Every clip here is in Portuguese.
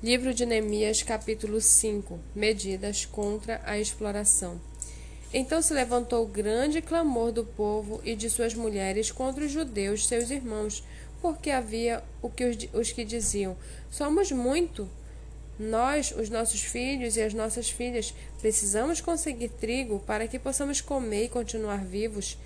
Livro de Neemias, capítulo 5 Medidas contra a exploração. Então se levantou grande clamor do povo e de suas mulheres contra os judeus, seus irmãos, porque havia o que os, os que diziam: Somos muito. Nós, os nossos filhos e as nossas filhas, precisamos conseguir trigo para que possamos comer e continuar vivos.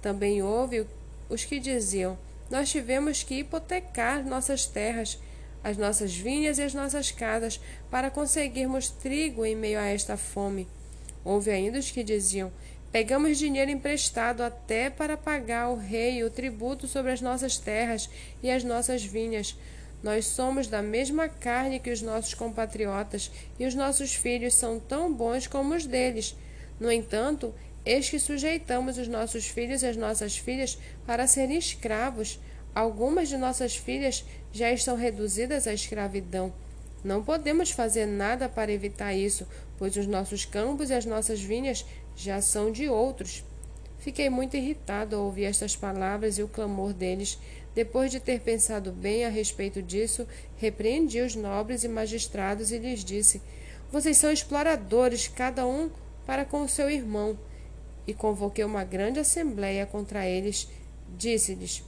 Também houve os que diziam: Nós tivemos que hipotecar nossas terras as nossas vinhas e as nossas casas, para conseguirmos trigo em meio a esta fome. Houve ainda os que diziam: Pegamos dinheiro emprestado até para pagar ao rei o tributo sobre as nossas terras e as nossas vinhas. Nós somos da mesma carne que os nossos compatriotas, e os nossos filhos são tão bons como os deles. No entanto, eis que sujeitamos os nossos filhos e as nossas filhas para serem escravos Algumas de nossas filhas já estão reduzidas à escravidão. Não podemos fazer nada para evitar isso, pois os nossos campos e as nossas vinhas já são de outros. Fiquei muito irritado ao ouvir estas palavras e o clamor deles. Depois de ter pensado bem a respeito disso, repreendi os nobres e magistrados e lhes disse: Vocês são exploradores, cada um para com o seu irmão. E convoquei uma grande assembleia contra eles. Disse-lhes: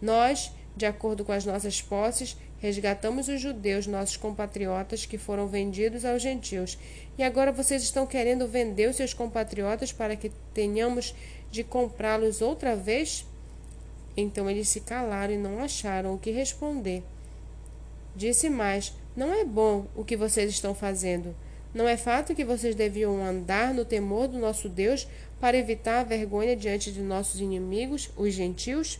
nós, de acordo com as nossas posses, resgatamos os judeus, nossos compatriotas, que foram vendidos aos gentios. E agora vocês estão querendo vender os seus compatriotas para que tenhamos de comprá-los outra vez? Então eles se calaram e não acharam o que responder. Disse mais: Não é bom o que vocês estão fazendo. Não é fato que vocês deviam andar no temor do nosso Deus para evitar a vergonha diante de nossos inimigos, os gentios?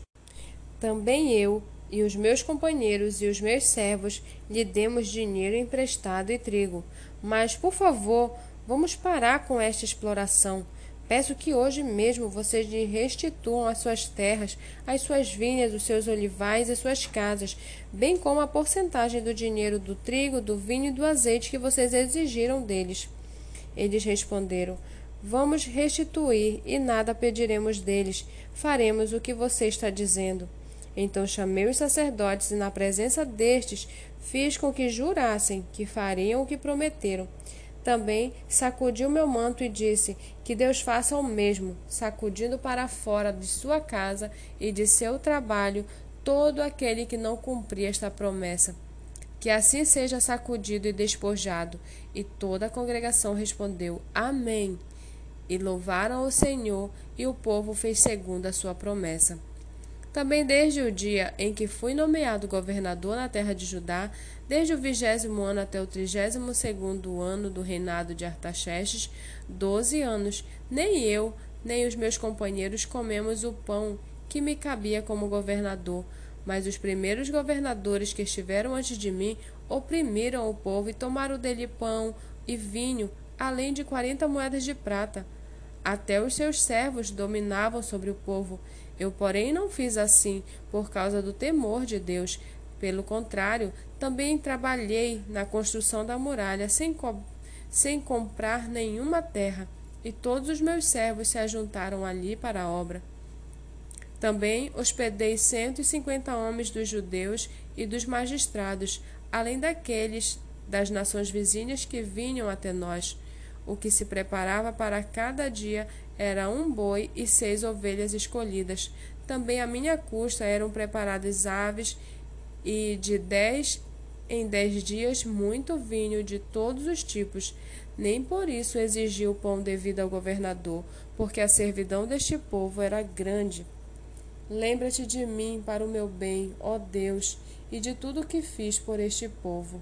Também eu e os meus companheiros e os meus servos lhe demos dinheiro emprestado e trigo. Mas, por favor, vamos parar com esta exploração. Peço que hoje mesmo vocês lhe restituam as suas terras, as suas vinhas, os seus olivais e suas casas, bem como a porcentagem do dinheiro do trigo, do vinho e do azeite que vocês exigiram deles. Eles responderam: Vamos restituir e nada pediremos deles. Faremos o que você está dizendo. Então chamei os sacerdotes e, na presença destes, fiz com que jurassem que fariam o que prometeram. Também sacudi o meu manto e disse: Que Deus faça o mesmo, sacudindo para fora de sua casa e de seu trabalho todo aquele que não cumprir esta promessa. Que assim seja sacudido e despojado. E toda a congregação respondeu: Amém. E louvaram o Senhor, e o povo fez segundo a sua promessa. Também desde o dia em que fui nomeado governador na terra de Judá, desde o vigésimo ano até o trigésimo segundo ano do reinado de Artaxerxes, doze anos, nem eu, nem os meus companheiros comemos o pão que me cabia como governador, mas os primeiros governadores que estiveram antes de mim oprimiram o povo e tomaram dele pão e vinho, além de quarenta moedas de prata. Até os seus servos dominavam sobre o povo. Eu, porém, não fiz assim por causa do temor de Deus. Pelo contrário, também trabalhei na construção da muralha sem, co sem comprar nenhuma terra, e todos os meus servos se ajuntaram ali para a obra. Também hospedei cento e cinquenta homens dos judeus e dos magistrados, além daqueles das nações vizinhas que vinham até nós. O que se preparava para cada dia era um boi e seis ovelhas escolhidas. Também à minha custa eram preparadas aves e de dez em dez dias muito vinho de todos os tipos. Nem por isso exigiu o pão devido ao governador, porque a servidão deste povo era grande. Lembra-te de mim para o meu bem, ó Deus, e de tudo o que fiz por este povo.